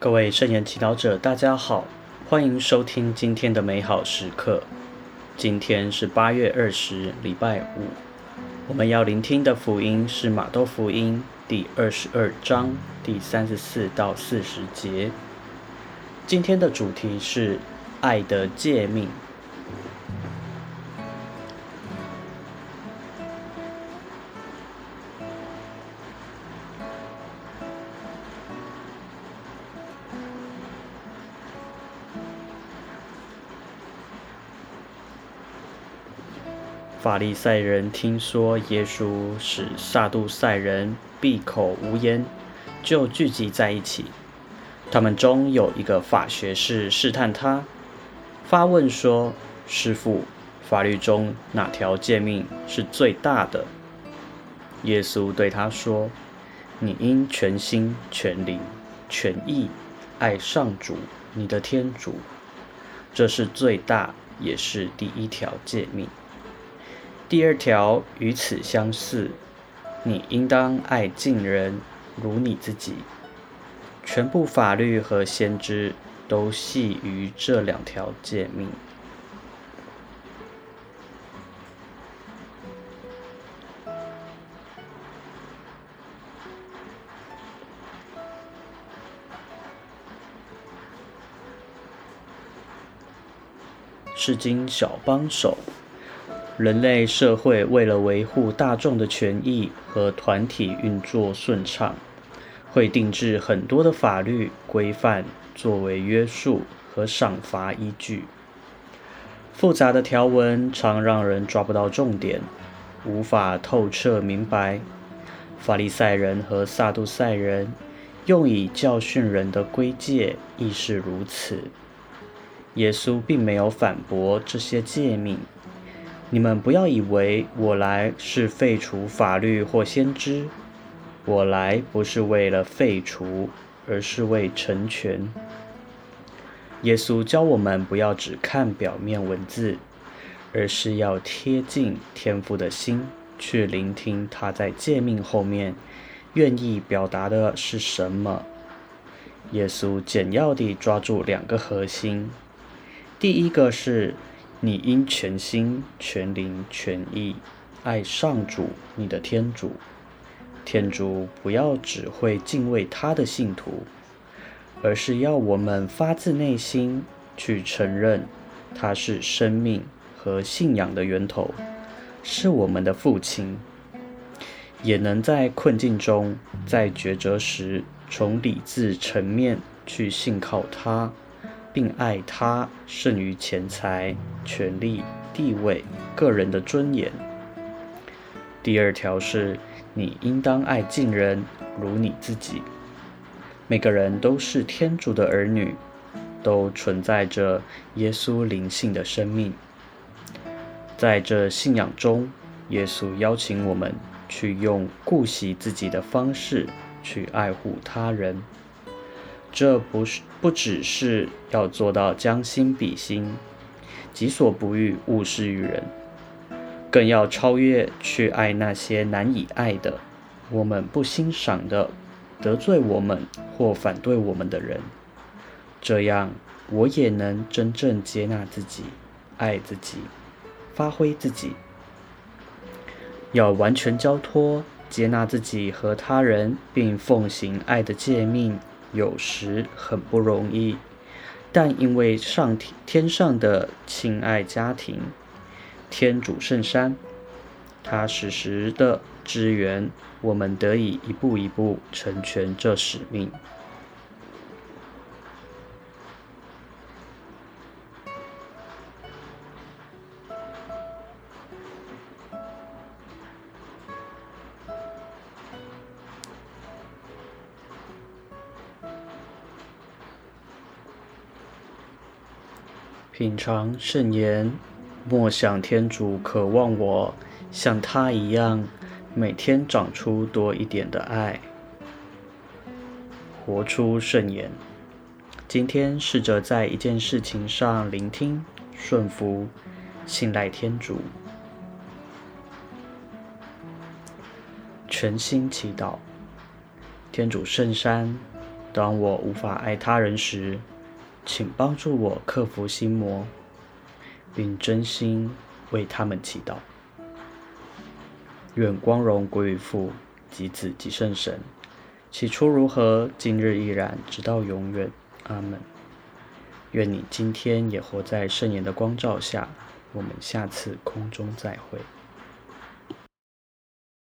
各位圣言祈祷者，大家好，欢迎收听今天的美好时刻。今天是八月二十，礼拜五。我们要聆听的福音是马窦福音第二十二章第三十四到四十节。今天的主题是爱的诫命。法利赛人听说耶稣使撒杜塞人闭口无言，就聚集在一起。他们中有一个法学士试探他，发问说：“师傅，法律中哪条诫命是最大的？”耶稣对他说：“你应全心、全灵、全意爱上主你的天主，这是最大，也是第一条诫命。”第二条与此相似，你应当爱近人如你自己。全部法律和先知都系于这两条诫命。是经小帮手。人类社会为了维护大众的权益和团体运作顺畅，会定制很多的法律规范作为约束和赏罚依据。复杂的条文常让人抓不到重点，无法透彻明白。法利赛人和撒杜塞人用以教训人的规戒亦是如此。耶稣并没有反驳这些诫命。你们不要以为我来是废除法律或先知，我来不是为了废除，而是为成全。耶稣教我们不要只看表面文字，而是要贴近天父的心，去聆听他在诫命后面愿意表达的是什么。耶稣简要地抓住两个核心，第一个是。你应全心、全灵、全意爱上主你的天主。天主不要只会敬畏他的信徒，而是要我们发自内心去承认他是生命和信仰的源头，是我们的父亲，也能在困境中、在抉择时，从理智层面去信靠他。并爱他胜于钱财、权力、地位、个人的尊严。第二条是，你应当爱近人如你自己。每个人都是天主的儿女，都存在着耶稣灵性的生命。在这信仰中，耶稣邀请我们去用顾惜自己的方式去爱护他人。这不是不只是要做到将心比心，己所不欲，勿施于人，更要超越去爱那些难以爱的、我们不欣赏的、得罪我们或反对我们的人。这样，我也能真正接纳自己，爱自己，发挥自己。要完全交托，接纳自己和他人，并奉行爱的诫命。有时很不容易，但因为上天上的亲爱家庭，天主圣山，他时时的支援，我们得以一步一步成全这使命。品尝圣言，莫想天主渴望我像他一样，每天长出多一点的爱，活出圣言。今天试着在一件事情上聆听、顺服、信赖天主，全心祈祷。天主圣山，当我无法爱他人时，请帮助我克服心魔，并真心为他们祈祷。愿光荣归于父及子及圣神。起初如何，今日依然，直到永远。阿门。愿你今天也活在圣言的光照下。我们下次空中再会。